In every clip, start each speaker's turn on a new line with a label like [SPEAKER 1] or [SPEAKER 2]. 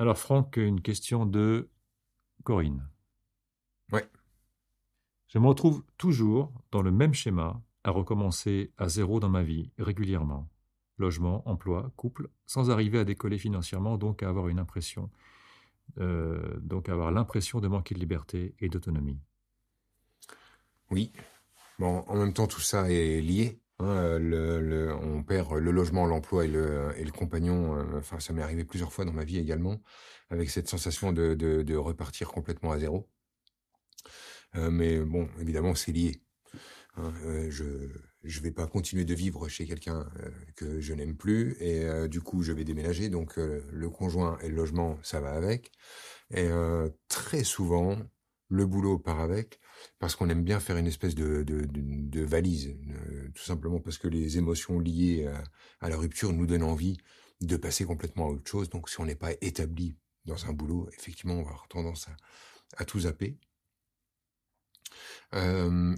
[SPEAKER 1] Alors Franck, une question de Corinne.
[SPEAKER 2] Ouais.
[SPEAKER 1] Je me retrouve toujours dans le même schéma, à recommencer à zéro dans ma vie, régulièrement. Logement, emploi, couple, sans arriver à décoller financièrement, donc à avoir une impression, euh, donc à avoir l'impression de manquer de liberté et d'autonomie.
[SPEAKER 2] Oui. Bon, en même temps, tout ça est lié. Hein, le, on perd le logement, l'emploi et le, compagnon. Euh, enfin, ça m'est arrivé plusieurs fois dans ma vie également, avec cette sensation de, repartir complètement à zéro. Euh, mais bon, évidemment, c'est lié. Hein, euh, je je vais pas continuer de vivre chez quelqu'un euh, que je n'aime plus et euh, du coup je vais déménager. Donc le conjoint et le logement, ça va avec. Et très souvent, le boulot part avec parce qu'on aime bien faire une espèce de, valise, tout simplement parce que les émotions liées à, la rupture nous donnent envie de passer complètement à autre chose. Donc si on n'est pas établi dans un boulot, effectivement, on va avoir tendance à, tout zapper. Euh,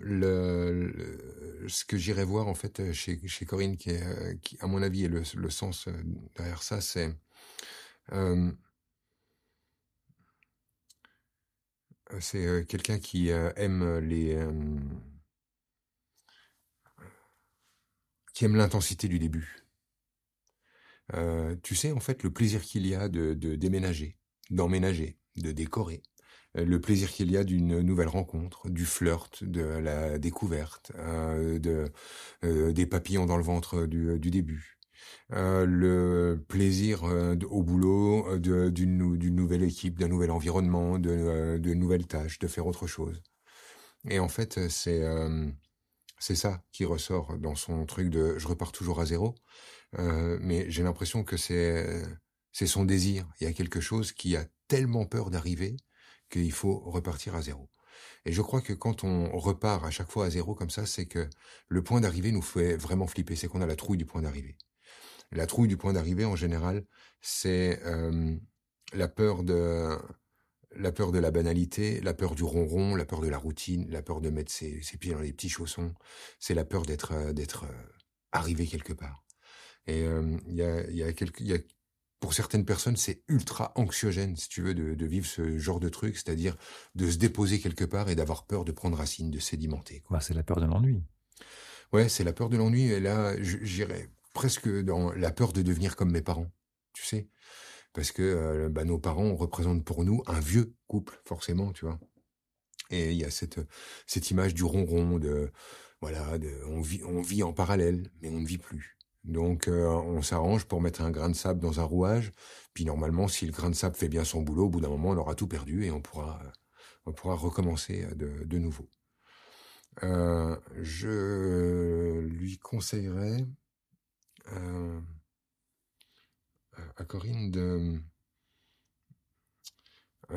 [SPEAKER 2] ce que j'irais voir en fait chez, Corinne, qui, est, qui à mon avis est le, sens derrière ça, c'est euh, c'est quelqu'un qui aime les qui aime l'intensité du début. Euh, tu sais en fait le plaisir qu'il y a de, déménager, d'emménager, de décorer, euh, le plaisir qu'il y a d'une nouvelle rencontre, du flirt, de la découverte, euh, de, euh, des papillons dans le ventre du début. Euh, le plaisir au boulot d'une nouvelle équipe, d'un nouvel environnement, de, de nouvelles tâches, de faire autre chose. Et en fait, c'est c'est ça qui ressort dans son truc de je repars toujours à zéro. mais j'ai l'impression que c'est c'est son désir. Il y a quelque chose qui a tellement peur d'arriver qu'il faut repartir à zéro. Et je crois que quand on repart à chaque fois à zéro comme ça, c'est que le point d'arrivée nous fait vraiment flipper, c'est qu'on a la trouille du point d'arrivée. La trouille du point d'arrivée, en général, c'est euh, la peur de la peur de la banalité, la peur du ronron, la peur de la routine, la peur de mettre ses, pieds dans les petits chaussons. C'est la peur d'être euh, d'être euh, arrivé quelque part. Et il y a il y a quelques il y a pour certaines personnes, c'est ultra anxiogène, si tu veux, de, vivre ce genre de truc, c'est-à-dire de se déposer quelque part et d'avoir peur de prendre racine, de sédimenter.
[SPEAKER 1] Bah, c'est la peur de l'ennui.
[SPEAKER 2] Ouais, c'est la peur de l'ennui. Et là, j'irais presque dans la peur de devenir comme mes parents, tu sais, parce que euh, bah, nos parents représentent pour nous un vieux couple, forcément, tu vois? Et il y a cette cette image du ronron, de voilà, de, on vit on vit en parallèle, mais on ne vit plus. Donc euh, on s'arrange pour mettre un grain de sable dans un rouage. Puis normalement, si le grain de sable fait bien son boulot, au bout d'un moment, on aura tout perdu et on pourra, euh, on pourra recommencer euh, de, de nouveau. Euh, je lui conseillerais euh, à Corinne de,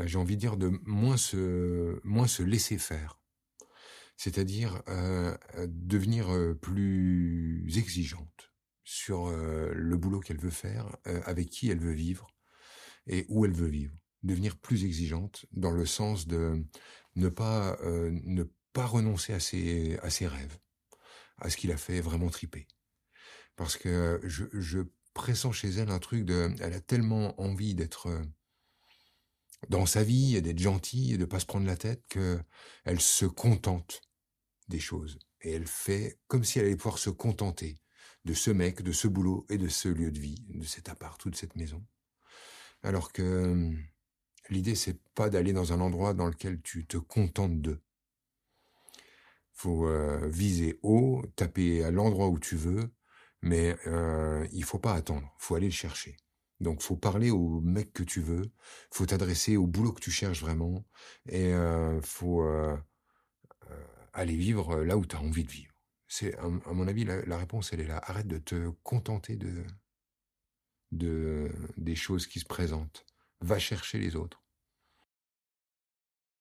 [SPEAKER 2] j'ai envie de dire, de moins se, laisser faire. C'est-à-dire devenir plus exigeante sur euh, le boulot qu'elle veut faire, euh, avec qui elle veut vivre et où elle veut vivre. Devenir plus exigeante dans le sens de ne pas euh, ne pas renoncer à ses à ses rêves, à ce qu'il a fait vraiment triper. Parce que je, pressens chez elle un truc de, elle a tellement envie d'être dans sa vie et d'être gentille et de pas se prendre la tête que elle se contente des choses et elle fait comme si elle allait pouvoir se contenter de ce mec, de ce boulot et de ce lieu de vie, de cet appart ou de cette maison. Alors que euh, l'idée, c'est pas d'aller dans un endroit dans lequel tu te contentes de. Faut euh, viser haut, taper à l'endroit où tu veux, mais euh, il faut pas attendre. Faut aller le chercher. Donc, faut parler au mec que tu veux. Faut t'adresser au boulot que tu cherches vraiment, et euh, faut euh, aller vivre là où tu as envie de vivre. C'est, à, mon avis, la, réponse, elle est là. Arrête de te contenter de, des choses qui se présentent. Va chercher les autres.